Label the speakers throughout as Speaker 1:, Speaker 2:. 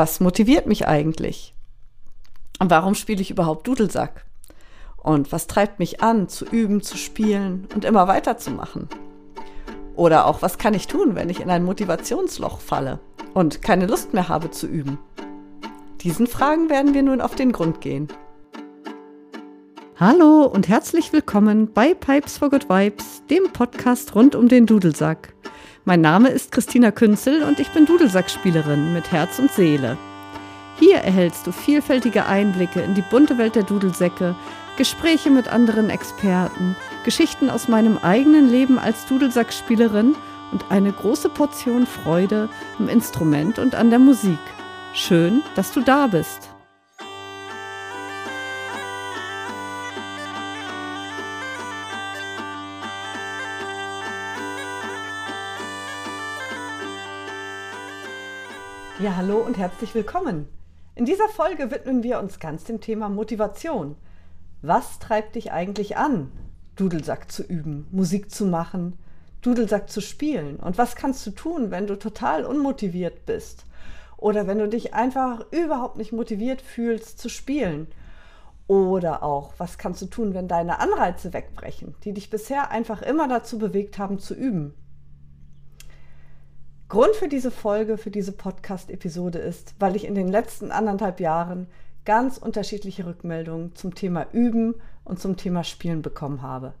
Speaker 1: Was motiviert mich eigentlich? Und warum spiele ich überhaupt Dudelsack? Und was treibt mich an, zu üben, zu spielen und immer weiterzumachen? Oder auch, was kann ich tun, wenn ich in ein Motivationsloch falle und keine Lust mehr habe zu üben? Diesen Fragen werden wir nun auf den Grund gehen. Hallo und herzlich willkommen bei Pipes for Good Vibes, dem Podcast rund um den Dudelsack. Mein Name ist Christina Künzel und ich bin Dudelsackspielerin mit Herz und Seele. Hier erhältst du vielfältige Einblicke in die bunte Welt der Dudelsäcke, Gespräche mit anderen Experten, Geschichten aus meinem eigenen Leben als Dudelsackspielerin und eine große Portion Freude am Instrument und an der Musik. Schön, dass du da bist. Ja, hallo und herzlich willkommen. In dieser Folge widmen wir uns ganz dem Thema Motivation. Was treibt dich eigentlich an, Dudelsack zu üben, Musik zu machen, Dudelsack zu spielen? Und was kannst du tun, wenn du total unmotiviert bist? Oder wenn du dich einfach überhaupt nicht motiviert fühlst zu spielen? Oder auch, was kannst du tun, wenn deine Anreize wegbrechen, die dich bisher einfach immer dazu bewegt haben zu üben? Grund für diese Folge, für diese Podcast-Episode ist, weil ich in den letzten anderthalb Jahren ganz unterschiedliche Rückmeldungen zum Thema Üben und zum Thema Spielen bekommen habe.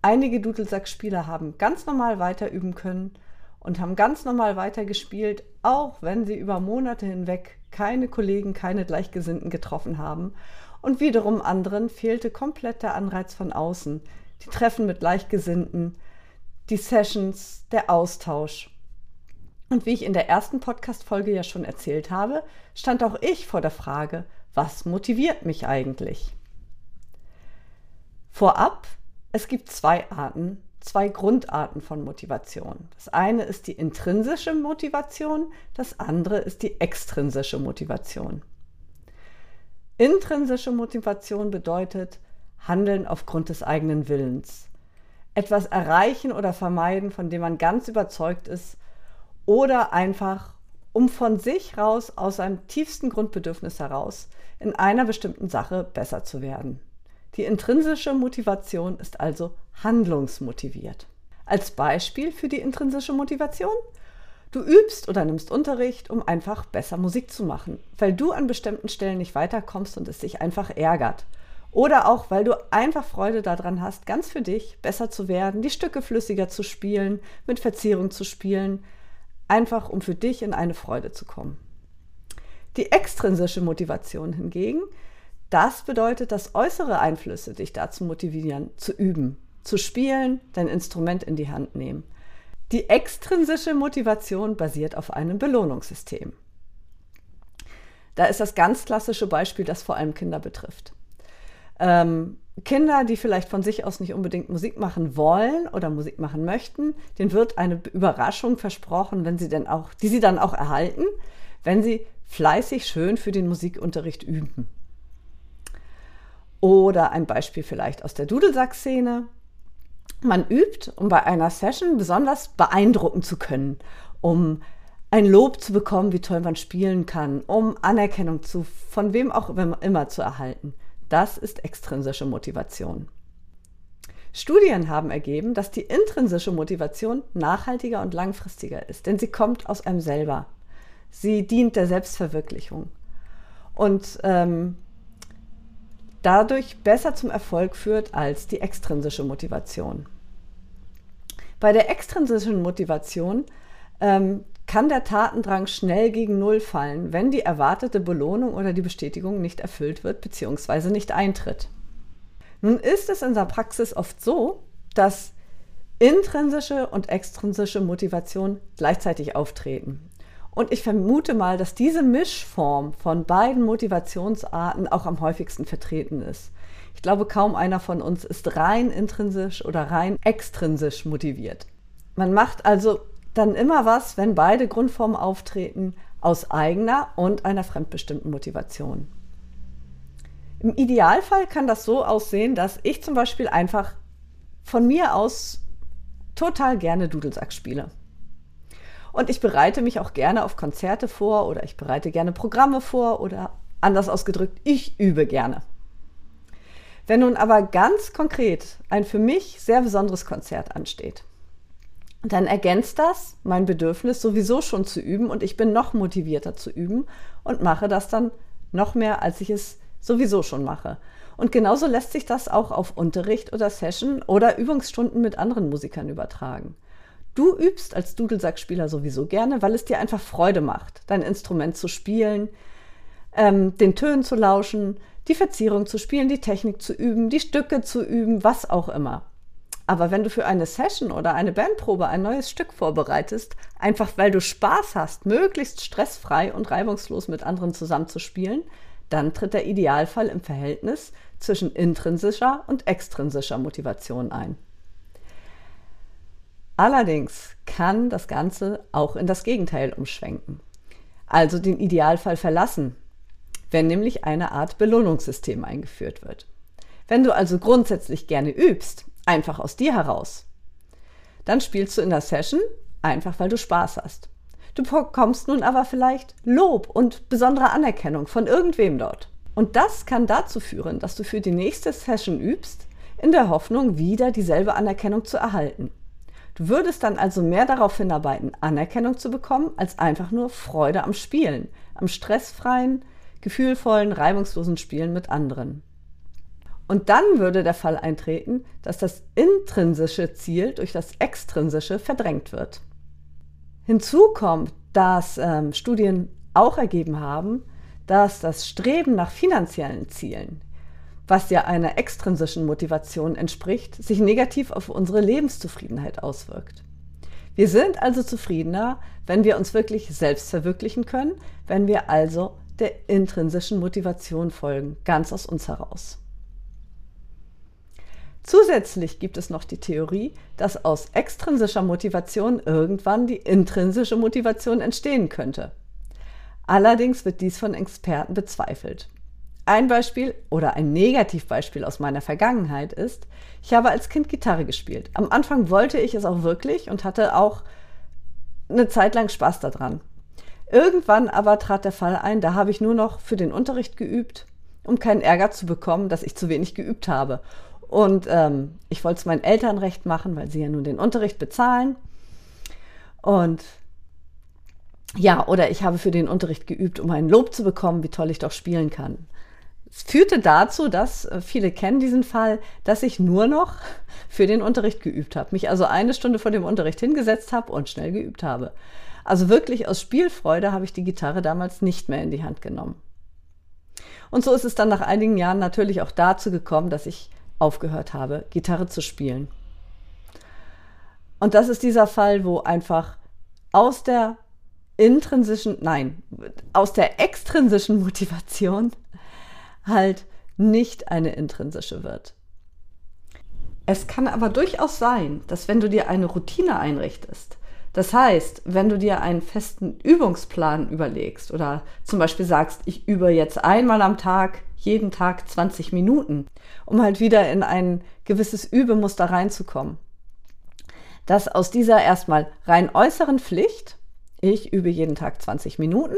Speaker 1: Einige Dudelsack-Spieler haben ganz normal weiter üben können und haben ganz normal weiter gespielt, auch wenn sie über Monate hinweg keine Kollegen, keine Gleichgesinnten getroffen haben. Und wiederum anderen fehlte komplett der Anreiz von außen. Die Treffen mit Gleichgesinnten, die Sessions, der Austausch. Und wie ich in der ersten Podcast-Folge ja schon erzählt habe, stand auch ich vor der Frage, was motiviert mich eigentlich? Vorab, es gibt zwei Arten, zwei Grundarten von Motivation. Das eine ist die intrinsische Motivation, das andere ist die extrinsische Motivation. Intrinsische Motivation bedeutet Handeln aufgrund des eigenen Willens. Etwas erreichen oder vermeiden, von dem man ganz überzeugt ist, oder einfach, um von sich raus, aus seinem tiefsten Grundbedürfnis heraus, in einer bestimmten Sache besser zu werden. Die intrinsische Motivation ist also handlungsmotiviert. Als Beispiel für die intrinsische Motivation, du übst oder nimmst Unterricht, um einfach besser Musik zu machen, weil du an bestimmten Stellen nicht weiterkommst und es dich einfach ärgert. Oder auch, weil du einfach Freude daran hast, ganz für dich besser zu werden, die Stücke flüssiger zu spielen, mit Verzierung zu spielen, einfach um für dich in eine Freude zu kommen. Die extrinsische Motivation hingegen, das bedeutet, dass äußere Einflüsse dich dazu motivieren, zu üben, zu spielen, dein Instrument in die Hand nehmen. Die extrinsische Motivation basiert auf einem Belohnungssystem. Da ist das ganz klassische Beispiel, das vor allem Kinder betrifft. Ähm, Kinder, die vielleicht von sich aus nicht unbedingt Musik machen wollen oder Musik machen möchten, denen wird eine Überraschung versprochen, wenn sie denn auch, die sie dann auch erhalten, wenn sie fleißig schön für den Musikunterricht üben. Oder ein Beispiel vielleicht aus der Dudelsack-Szene. Man übt, um bei einer Session besonders beeindrucken zu können, um ein Lob zu bekommen, wie toll man spielen kann, um Anerkennung zu, von wem auch immer zu erhalten. Das ist extrinsische Motivation. Studien haben ergeben, dass die intrinsische Motivation nachhaltiger und langfristiger ist, denn sie kommt aus einem selber. Sie dient der Selbstverwirklichung und ähm, dadurch besser zum Erfolg führt als die extrinsische Motivation. Bei der extrinsischen Motivation ähm, kann der Tatendrang schnell gegen Null fallen, wenn die erwartete Belohnung oder die Bestätigung nicht erfüllt wird bzw. nicht eintritt. Nun ist es in der Praxis oft so, dass intrinsische und extrinsische Motivation gleichzeitig auftreten. Und ich vermute mal, dass diese Mischform von beiden Motivationsarten auch am häufigsten vertreten ist. Ich glaube, kaum einer von uns ist rein intrinsisch oder rein extrinsisch motiviert. Man macht also dann immer was, wenn beide Grundformen auftreten, aus eigener und einer fremdbestimmten Motivation. Im Idealfall kann das so aussehen, dass ich zum Beispiel einfach von mir aus total gerne Dudelsack spiele. Und ich bereite mich auch gerne auf Konzerte vor oder ich bereite gerne Programme vor oder anders ausgedrückt, ich übe gerne. Wenn nun aber ganz konkret ein für mich sehr besonderes Konzert ansteht, dann ergänzt das mein Bedürfnis sowieso schon zu üben und ich bin noch motivierter zu üben und mache das dann noch mehr, als ich es sowieso schon mache. Und genauso lässt sich das auch auf Unterricht oder Session oder Übungsstunden mit anderen Musikern übertragen. Du übst als Dudelsackspieler sowieso gerne, weil es dir einfach Freude macht, dein Instrument zu spielen, ähm, den Tönen zu lauschen, die Verzierung zu spielen, die Technik zu üben, die Stücke zu üben, was auch immer. Aber wenn du für eine Session oder eine Bandprobe ein neues Stück vorbereitest, einfach weil du Spaß hast, möglichst stressfrei und reibungslos mit anderen zusammenzuspielen, dann tritt der Idealfall im Verhältnis zwischen intrinsischer und extrinsischer Motivation ein. Allerdings kann das Ganze auch in das Gegenteil umschwenken, also den Idealfall verlassen, wenn nämlich eine Art Belohnungssystem eingeführt wird. Wenn du also grundsätzlich gerne übst, einfach aus dir heraus, dann spielst du in der Session einfach, weil du Spaß hast. Du bekommst nun aber vielleicht Lob und besondere Anerkennung von irgendwem dort. Und das kann dazu führen, dass du für die nächste Session übst, in der Hoffnung, wieder dieselbe Anerkennung zu erhalten. Du würdest dann also mehr darauf hinarbeiten, Anerkennung zu bekommen, als einfach nur Freude am Spielen, am stressfreien, gefühlvollen, reibungslosen Spielen mit anderen. Und dann würde der Fall eintreten, dass das intrinsische Ziel durch das extrinsische verdrängt wird. Hinzu kommt, dass ähm, Studien auch ergeben haben, dass das Streben nach finanziellen Zielen was ja einer extrinsischen Motivation entspricht, sich negativ auf unsere Lebenszufriedenheit auswirkt. Wir sind also zufriedener, wenn wir uns wirklich selbst verwirklichen können, wenn wir also der intrinsischen Motivation folgen, ganz aus uns heraus. Zusätzlich gibt es noch die Theorie, dass aus extrinsischer Motivation irgendwann die intrinsische Motivation entstehen könnte. Allerdings wird dies von Experten bezweifelt. Ein Beispiel oder ein Negativbeispiel aus meiner Vergangenheit ist, ich habe als Kind Gitarre gespielt. Am Anfang wollte ich es auch wirklich und hatte auch eine Zeit lang Spaß daran. Irgendwann aber trat der Fall ein, da habe ich nur noch für den Unterricht geübt, um keinen Ärger zu bekommen, dass ich zu wenig geübt habe. Und ähm, ich wollte es meinen Eltern recht machen, weil sie ja nun den Unterricht bezahlen. Und ja, oder ich habe für den Unterricht geübt, um ein Lob zu bekommen, wie toll ich doch spielen kann. Es führte dazu, dass äh, viele kennen diesen Fall, dass ich nur noch für den Unterricht geübt habe, mich also eine Stunde vor dem Unterricht hingesetzt habe und schnell geübt habe. Also wirklich aus Spielfreude habe ich die Gitarre damals nicht mehr in die Hand genommen. Und so ist es dann nach einigen Jahren natürlich auch dazu gekommen, dass ich aufgehört habe, Gitarre zu spielen. Und das ist dieser Fall, wo einfach aus der intrinsischen, nein, aus der extrinsischen Motivation halt nicht eine intrinsische wird. Es kann aber durchaus sein, dass wenn du dir eine Routine einrichtest, das heißt, wenn du dir einen festen Übungsplan überlegst oder zum Beispiel sagst, ich übe jetzt einmal am Tag, jeden Tag 20 Minuten, um halt wieder in ein gewisses Übemuster reinzukommen, dass aus dieser erstmal rein äußeren Pflicht, ich übe jeden Tag 20 Minuten,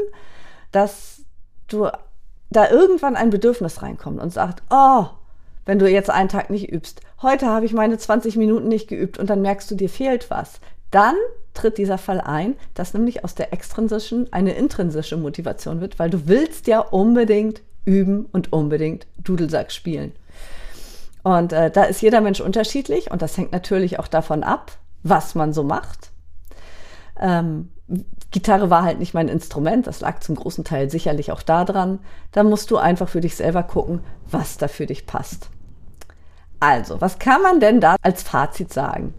Speaker 1: dass du da irgendwann ein Bedürfnis reinkommt und sagt, oh, wenn du jetzt einen Tag nicht übst, heute habe ich meine 20 Minuten nicht geübt und dann merkst du, dir fehlt was, dann tritt dieser Fall ein, dass nämlich aus der extrinsischen eine intrinsische Motivation wird, weil du willst ja unbedingt üben und unbedingt Dudelsack spielen. Und äh, da ist jeder Mensch unterschiedlich und das hängt natürlich auch davon ab, was man so macht. Ähm, Gitarre war halt nicht mein Instrument, das lag zum großen Teil sicherlich auch daran. Da musst du einfach für dich selber gucken, was da für dich passt. Also, was kann man denn da als Fazit sagen?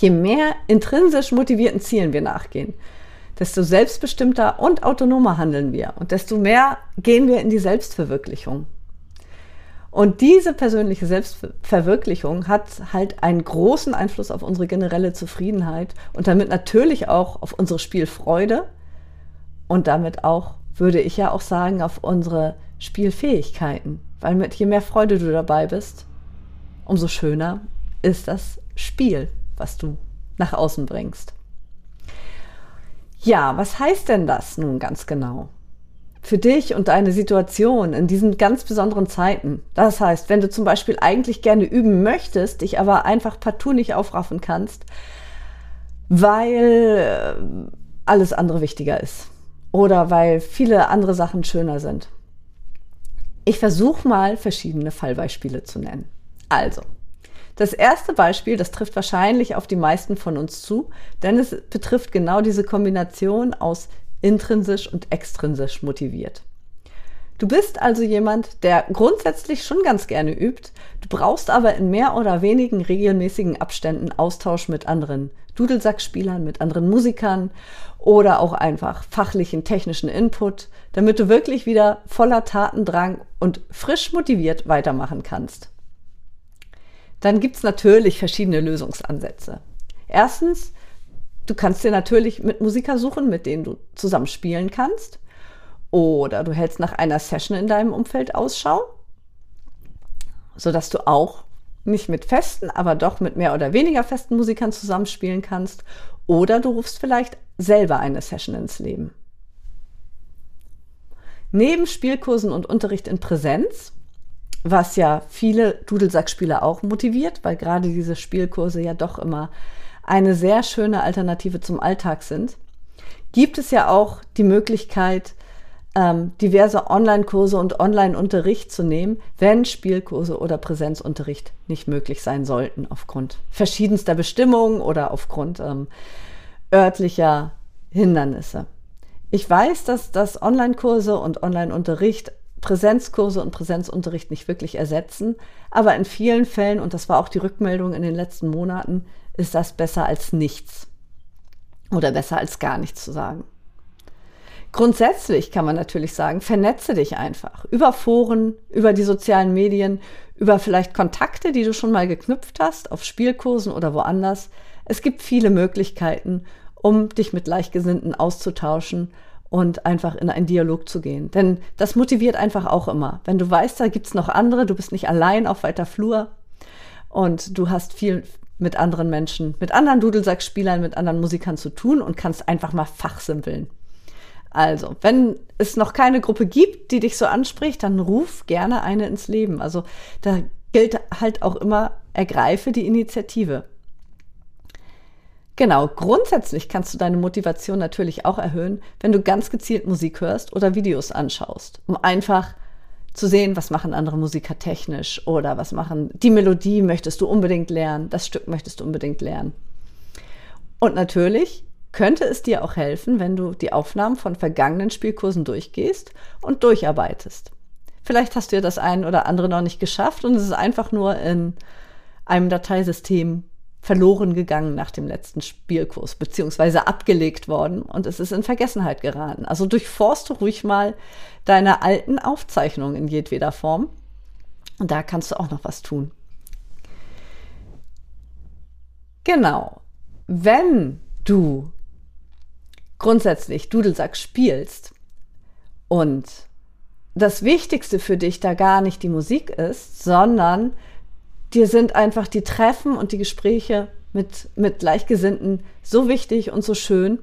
Speaker 1: Je mehr intrinsisch motivierten Zielen wir nachgehen, desto selbstbestimmter und autonomer handeln wir und desto mehr gehen wir in die Selbstverwirklichung. Und diese persönliche Selbstverwirklichung hat halt einen großen Einfluss auf unsere generelle Zufriedenheit und damit natürlich auch auf unsere Spielfreude und damit auch, würde ich ja auch sagen, auf unsere Spielfähigkeiten. Weil mit je mehr Freude du dabei bist, umso schöner ist das Spiel, was du nach außen bringst. Ja, was heißt denn das nun ganz genau? Für dich und deine Situation in diesen ganz besonderen Zeiten. Das heißt, wenn du zum Beispiel eigentlich gerne üben möchtest, dich aber einfach partout nicht aufraffen kannst, weil äh, alles andere wichtiger ist oder weil viele andere Sachen schöner sind. Ich versuche mal verschiedene Fallbeispiele zu nennen. Also, das erste Beispiel, das trifft wahrscheinlich auf die meisten von uns zu, denn es betrifft genau diese Kombination aus intrinsisch und extrinsisch motiviert. Du bist also jemand, der grundsätzlich schon ganz gerne übt, du brauchst aber in mehr oder wenigen regelmäßigen Abständen Austausch mit anderen Dudelsackspielern, mit anderen Musikern oder auch einfach fachlichen, technischen Input, damit du wirklich wieder voller Tatendrang und frisch motiviert weitermachen kannst. Dann gibt's natürlich verschiedene Lösungsansätze. Erstens, du kannst dir natürlich mit Musiker suchen, mit denen du zusammen spielen kannst. Oder du hältst nach einer Session in deinem Umfeld Ausschau, sodass du auch nicht mit festen, aber doch mit mehr oder weniger festen Musikern zusammenspielen kannst. Oder du rufst vielleicht selber eine Session ins Leben. Neben Spielkursen und Unterricht in Präsenz, was ja viele Dudelsackspieler auch motiviert, weil gerade diese Spielkurse ja doch immer eine sehr schöne Alternative zum Alltag sind, gibt es ja auch die Möglichkeit, ähm, diverse Online-Kurse und Online-Unterricht zu nehmen, wenn Spielkurse oder Präsenzunterricht nicht möglich sein sollten, aufgrund verschiedenster Bestimmungen oder aufgrund ähm, örtlicher Hindernisse. Ich weiß, dass das Online-Kurse und Online-Unterricht Präsenzkurse und Präsenzunterricht nicht wirklich ersetzen, aber in vielen Fällen, und das war auch die Rückmeldung in den letzten Monaten, ist das besser als nichts oder besser als gar nichts zu sagen. Grundsätzlich kann man natürlich sagen, vernetze dich einfach über Foren, über die sozialen Medien, über vielleicht Kontakte, die du schon mal geknüpft hast, auf Spielkursen oder woanders. Es gibt viele Möglichkeiten, um dich mit Gleichgesinnten auszutauschen und einfach in einen Dialog zu gehen. Denn das motiviert einfach auch immer. Wenn du weißt, da gibt's noch andere, du bist nicht allein auf weiter Flur und du hast viel mit anderen Menschen, mit anderen Dudelsackspielern, mit anderen Musikern zu tun und kannst einfach mal fachsimpeln. Also, wenn es noch keine Gruppe gibt, die dich so anspricht, dann ruf gerne eine ins Leben. Also, da gilt halt auch immer, ergreife die Initiative. Genau, grundsätzlich kannst du deine Motivation natürlich auch erhöhen, wenn du ganz gezielt Musik hörst oder Videos anschaust, um einfach zu sehen, was machen andere Musiker technisch oder was machen die Melodie möchtest du unbedingt lernen, das Stück möchtest du unbedingt lernen. Und natürlich könnte es dir auch helfen, wenn du die Aufnahmen von vergangenen Spielkursen durchgehst und durcharbeitest. Vielleicht hast du ja das ein oder andere noch nicht geschafft und es ist einfach nur in einem Dateisystem verloren gegangen nach dem letzten Spielkurs, beziehungsweise abgelegt worden und es ist in Vergessenheit geraten. Also durchforste ruhig mal deine alten Aufzeichnungen in jedweder Form und da kannst du auch noch was tun. Genau. Wenn du grundsätzlich Dudelsack spielst und das Wichtigste für dich da gar nicht die Musik ist, sondern dir sind einfach die Treffen und die Gespräche mit, mit Gleichgesinnten so wichtig und so schön.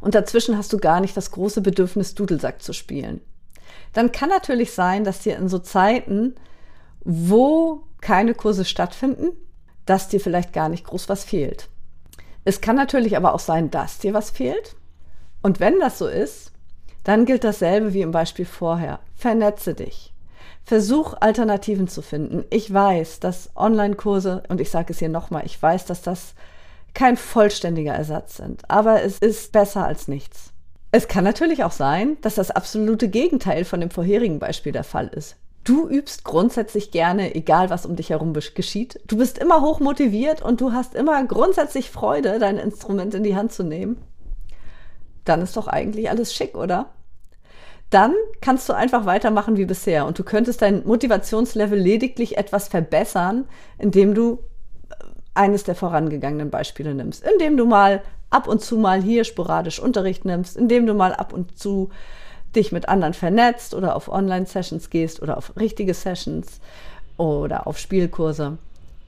Speaker 1: Und dazwischen hast du gar nicht das große Bedürfnis, Dudelsack zu spielen. Dann kann natürlich sein, dass dir in so Zeiten, wo keine Kurse stattfinden, dass dir vielleicht gar nicht groß was fehlt. Es kann natürlich aber auch sein, dass dir was fehlt und wenn das so ist, dann gilt dasselbe wie im Beispiel vorher. Vernetze dich. Versuch Alternativen zu finden. Ich weiß, dass Online-Kurse, und ich sage es hier nochmal, ich weiß, dass das kein vollständiger Ersatz sind, aber es ist besser als nichts. Es kann natürlich auch sein, dass das absolute Gegenteil von dem vorherigen Beispiel der Fall ist. Du übst grundsätzlich gerne, egal was um dich herum geschieht. Du bist immer hoch motiviert und du hast immer grundsätzlich Freude, dein Instrument in die Hand zu nehmen dann ist doch eigentlich alles schick, oder? Dann kannst du einfach weitermachen wie bisher und du könntest dein Motivationslevel lediglich etwas verbessern, indem du äh, eines der vorangegangenen Beispiele nimmst, indem du mal ab und zu mal hier sporadisch Unterricht nimmst, indem du mal ab und zu dich mit anderen vernetzt oder auf Online-Sessions gehst oder auf richtige Sessions oder auf Spielkurse,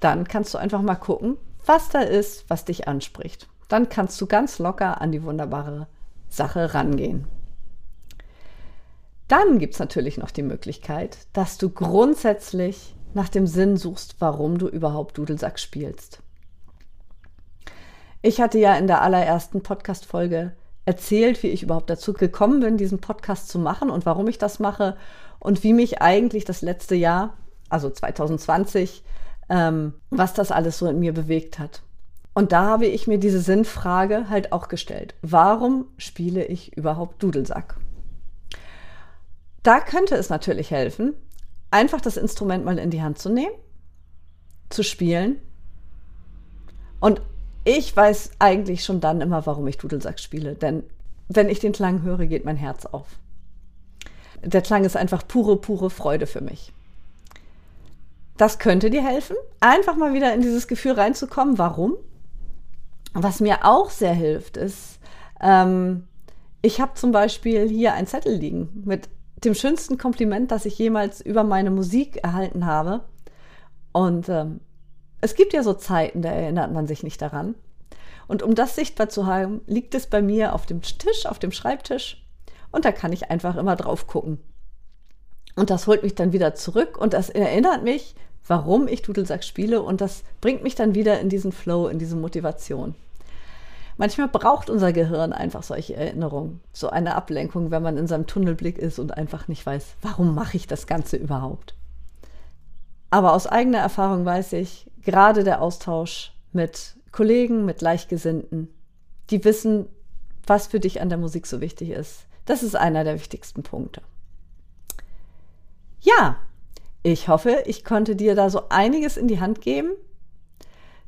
Speaker 1: dann kannst du einfach mal gucken, was da ist, was dich anspricht. Dann kannst du ganz locker an die wunderbare Sache rangehen. Dann gibt es natürlich noch die Möglichkeit, dass du grundsätzlich nach dem Sinn suchst, warum du überhaupt Dudelsack spielst. Ich hatte ja in der allerersten Podcast-Folge erzählt, wie ich überhaupt dazu gekommen bin, diesen Podcast zu machen und warum ich das mache und wie mich eigentlich das letzte Jahr, also 2020, ähm, was das alles so in mir bewegt hat. Und da habe ich mir diese Sinnfrage halt auch gestellt. Warum spiele ich überhaupt Dudelsack? Da könnte es natürlich helfen, einfach das Instrument mal in die Hand zu nehmen, zu spielen. Und ich weiß eigentlich schon dann immer, warum ich Dudelsack spiele. Denn wenn ich den Klang höre, geht mein Herz auf. Der Klang ist einfach pure, pure Freude für mich. Das könnte dir helfen, einfach mal wieder in dieses Gefühl reinzukommen. Warum? Was mir auch sehr hilft, ist, ähm, ich habe zum Beispiel hier ein Zettel liegen mit dem schönsten Kompliment, das ich jemals über meine Musik erhalten habe. Und ähm, es gibt ja so Zeiten, da erinnert man sich nicht daran. Und um das sichtbar zu haben, liegt es bei mir auf dem Tisch, auf dem Schreibtisch. Und da kann ich einfach immer drauf gucken. Und das holt mich dann wieder zurück und das erinnert mich, warum ich Dudelsack spiele und das bringt mich dann wieder in diesen Flow, in diese Motivation. Manchmal braucht unser Gehirn einfach solche Erinnerungen, so eine Ablenkung, wenn man in seinem Tunnelblick ist und einfach nicht weiß, warum mache ich das Ganze überhaupt. Aber aus eigener Erfahrung weiß ich, gerade der Austausch mit Kollegen, mit Gleichgesinnten, die wissen, was für dich an der Musik so wichtig ist. Das ist einer der wichtigsten Punkte. Ja, ich hoffe, ich konnte dir da so einiges in die Hand geben,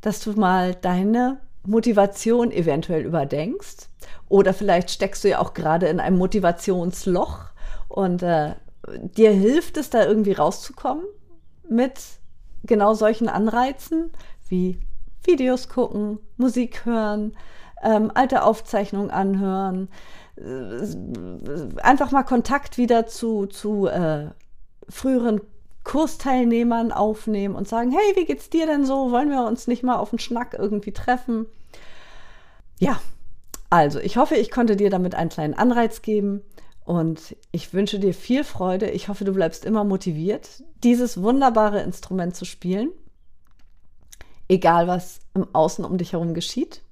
Speaker 1: dass du mal deine Motivation eventuell überdenkst. Oder vielleicht steckst du ja auch gerade in einem Motivationsloch und äh, dir hilft es, da irgendwie rauszukommen mit genau solchen Anreizen wie Videos gucken, Musik hören, ähm, alte Aufzeichnungen anhören, äh, einfach mal Kontakt wieder zu, zu äh, früheren Kursteilnehmern aufnehmen und sagen, hey, wie geht's dir denn so? Wollen wir uns nicht mal auf einen Schnack irgendwie treffen? Ja, also ich hoffe, ich konnte dir damit einen kleinen Anreiz geben und ich wünsche dir viel Freude. Ich hoffe, du bleibst immer motiviert, dieses wunderbare Instrument zu spielen, egal was im Außen um dich herum geschieht.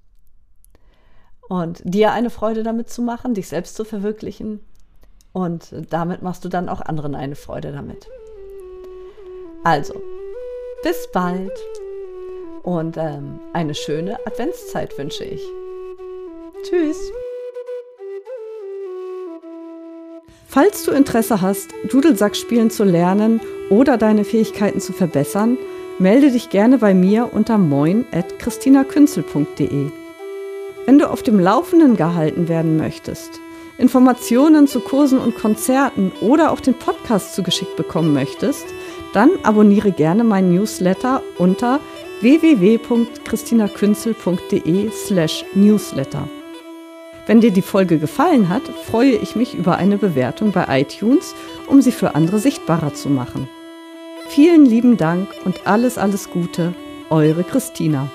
Speaker 1: Und dir eine Freude damit zu machen, dich selbst zu verwirklichen. Und damit machst du dann auch anderen eine Freude damit. Also, bis bald und ähm, eine schöne Adventszeit wünsche ich. Tschüss. Falls du Interesse hast, Dudelsack spielen zu lernen oder deine Fähigkeiten zu verbessern, melde dich gerne bei mir unter moin.christinakünzel.de. Wenn du auf dem Laufenden gehalten werden möchtest, Informationen zu Kursen und Konzerten oder auch den Podcast zugeschickt bekommen möchtest, dann abonniere gerne meinen Newsletter unter www.christinakünzel.de slash newsletter. Wenn dir die Folge gefallen hat, freue ich mich über eine Bewertung bei iTunes, um sie für andere sichtbarer zu machen. Vielen lieben Dank und alles, alles Gute, eure Christina.